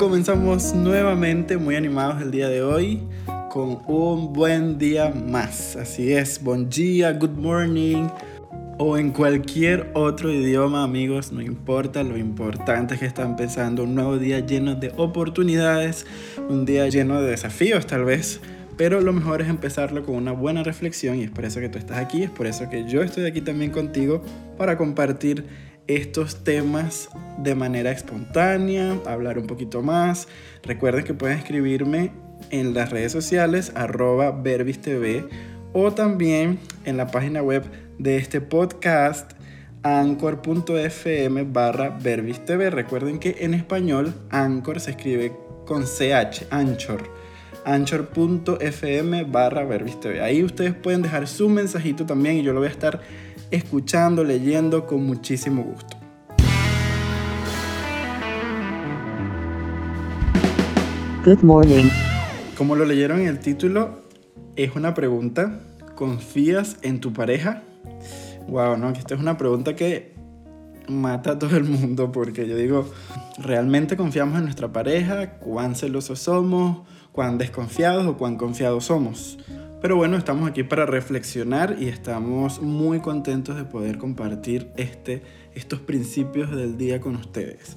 comenzamos nuevamente muy animados el día de hoy con un buen día más. Así es, buen día, good morning o en cualquier otro idioma, amigos, no importa, lo importante es que están empezando un nuevo día lleno de oportunidades, un día lleno de desafíos tal vez, pero lo mejor es empezarlo con una buena reflexión y es por eso que tú estás aquí, es por eso que yo estoy aquí también contigo para compartir estos temas de manera espontánea, hablar un poquito más. Recuerden que pueden escribirme en las redes sociales arroba verbistv o también en la página web de este podcast anchor.fm barra verbistv. Recuerden que en español Anchor se escribe con CH, Anchor anchor.fm barra verbistv. Ahí ustedes pueden dejar su mensajito también y yo lo voy a estar escuchando, leyendo con muchísimo gusto. Good morning. Como lo leyeron en el título, es una pregunta. ¿Confías en tu pareja? Wow, no, esta es una pregunta que mata a todo el mundo porque yo digo, ¿realmente confiamos en nuestra pareja? ¿Cuán celosos somos? ¿Cuán desconfiados o cuán confiados somos? Pero bueno, estamos aquí para reflexionar y estamos muy contentos de poder compartir este, estos principios del día con ustedes.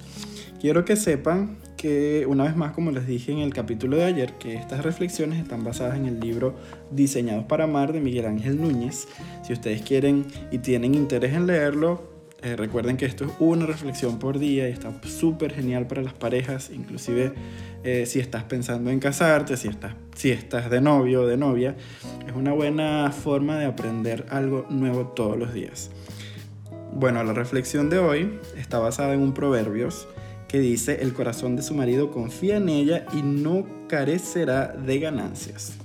Quiero que sepan que una vez más, como les dije en el capítulo de ayer, que estas reflexiones están basadas en el libro Diseñados para Amar de Miguel Ángel Núñez. Si ustedes quieren y tienen interés en leerlo, eh, recuerden que esto es una reflexión por día y está súper genial para las parejas, inclusive eh, si estás pensando en casarte, si estás, si estás de novio o de novia, es una buena forma de aprender algo nuevo todos los días. Bueno, la reflexión de hoy está basada en un proverbios que dice, el corazón de su marido confía en ella y no carecerá de ganancias.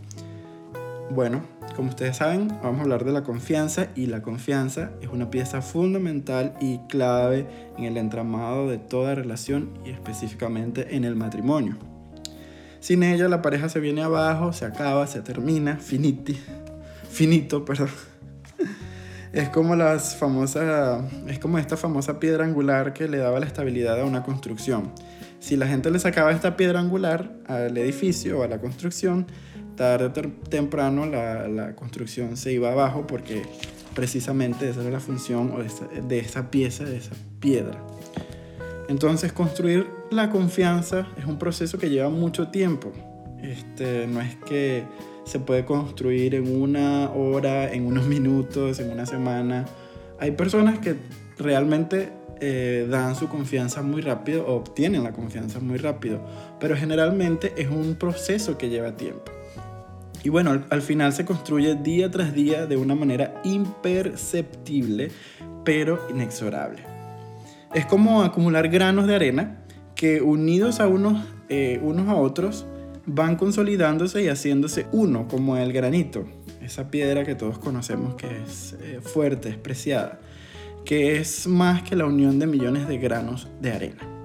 Bueno, como ustedes saben, vamos a hablar de la confianza y la confianza es una pieza fundamental y clave en el entramado de toda relación y específicamente en el matrimonio. Sin ella la pareja se viene abajo, se acaba, se termina, finiti, finito, perdón. Es como las famosas, es como esta famosa piedra angular que le daba la estabilidad a una construcción. Si la gente le sacaba esta piedra angular al edificio o a la construcción, tarde o temprano la, construcción se iba abajo porque precisamente esa era la función de esa, pieza, de esa piedra. Entonces construir la confianza es un proceso que lleva mucho tiempo. Este, no es que se puede construir en una hora, en unos minutos, en una semana. Hay personas que realmente eh, dan su confianza muy rápido o obtienen la confianza muy rápido, pero generalmente es un proceso que lleva tiempo. Y bueno, al, final se construye día tras día de una manera imperceptible, pero inexorable. Es como acumular granos de arena que unidos a unos, eh, a otros van consolidándose y haciéndose uno, como el granito, esa piedra que todos conocemos que es eh, fuerte, es preciada, que es más que la unión de millones de granos de arena.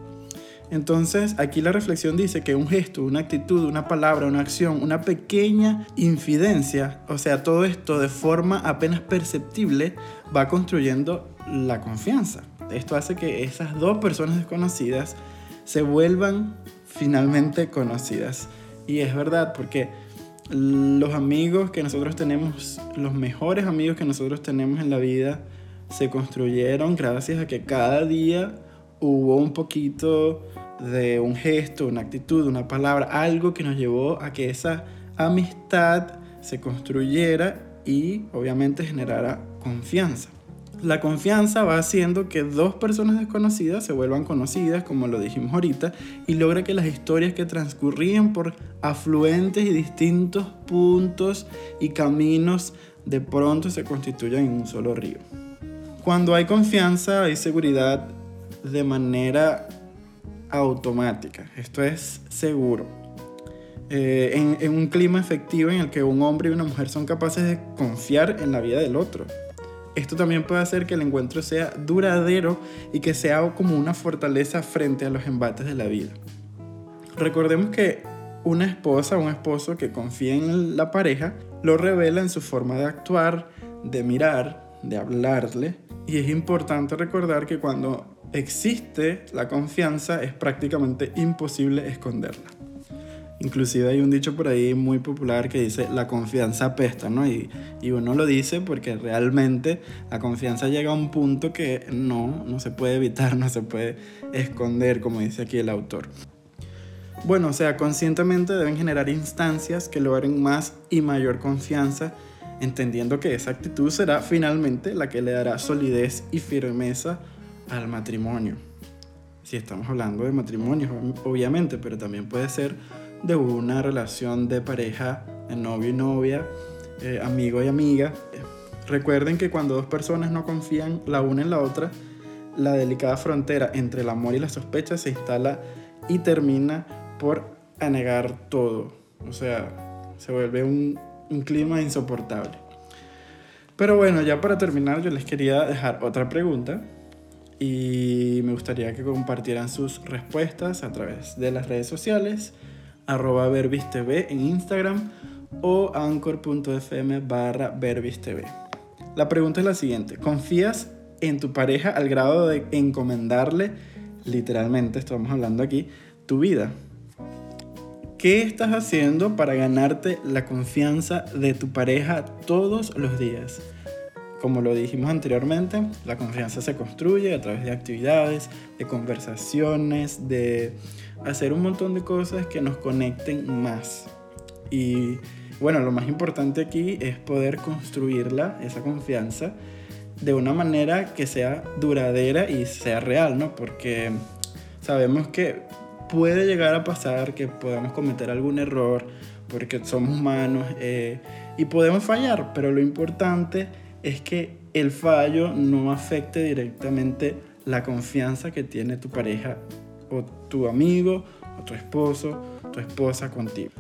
Entonces, aquí la reflexión dice que un gesto, una actitud, una palabra, una acción, una pequeña infidencia, o sea, todo esto de forma apenas perceptible, va construyendo la confianza. Esto hace que esas dos personas desconocidas se vuelvan finalmente conocidas. Y es verdad, porque los amigos que nosotros tenemos, los mejores amigos que nosotros tenemos en la vida, se construyeron gracias a que cada día hubo un poquito de un gesto, una actitud, una palabra, algo que nos llevó a que esa amistad se construyera y obviamente generara confianza. La confianza va haciendo que dos personas desconocidas se vuelvan conocidas, como lo dijimos ahorita, y logra que las historias que transcurrían por afluentes y distintos puntos y caminos de pronto se constituyan en un solo río. Cuando hay confianza hay seguridad de manera automática. Esto es seguro. Eh, en, un clima efectivo en el que un hombre y una mujer son capaces de confiar en la vida del otro. Esto también puede hacer que el encuentro sea duradero y que sea como una fortaleza frente a los embates de la vida. Recordemos que una esposa o un esposo que confía en la pareja lo revela en su forma de actuar, de mirar, de hablarle. Y es importante recordar que cuando existe la confianza es prácticamente imposible esconderla. Inclusive hay un dicho por ahí muy popular que dice la confianza apesta, ¿no? Y, y, uno lo dice porque realmente la confianza llega a un punto que no, no se puede evitar, no se puede esconder, como dice aquí el autor. Bueno, o sea, conscientemente deben generar instancias que logren más y mayor confianza, entendiendo que esa actitud será finalmente la que le dará solidez y firmeza al matrimonio. Si estamos hablando de matrimonio, obviamente, pero también puede ser de una relación de pareja, de novio y novia, eh, amigo y amiga. Recuerden que cuando dos personas no confían la una en la otra, la delicada frontera entre el amor y la sospecha se instala y termina por anegar todo. O sea, se vuelve un, un clima insoportable. Pero bueno, ya para terminar yo les quería dejar otra pregunta y me gustaría que compartieran sus respuestas a través de las redes sociales arroba verbistv en Instagram o anchor.fm barra. La pregunta es la siguiente, ¿confías en tu pareja al grado de encomendarle, literalmente estamos hablando aquí, tu vida? ¿Qué estás haciendo para ganarte la confianza de tu pareja todos los días? Como lo dijimos anteriormente, la confianza se construye a través de actividades, de conversaciones, de hacer un montón de cosas que nos conecten más. Y bueno, lo más importante aquí es poder construirla, esa confianza, de una manera que sea duradera y sea real, ¿no? Porque sabemos que puede llegar a pasar que podamos cometer algún error, porque somos humanos eh, y podemos fallar, pero lo importante es que el fallo no afecte directamente la confianza que tiene tu pareja o tu amigo o tu esposo, tu esposa contigo.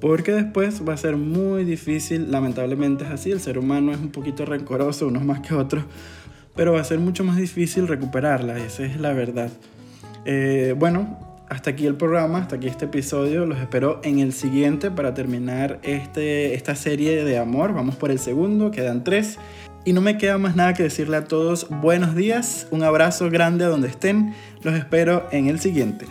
Porque después va a ser muy difícil, lamentablemente es así, el ser humano es un poquito rencoroso, unos más que otros, pero va a ser mucho más difícil recuperarla, esa es la verdad. Eh, bueno, hasta aquí el programa, hasta aquí este episodio. Los espero en el siguiente para terminar este, esta serie de amor. Vamos por el segundo, quedan tres. Y no me queda más nada que decirle a todos buenos días, un abrazo grande a donde estén, los espero en el siguiente.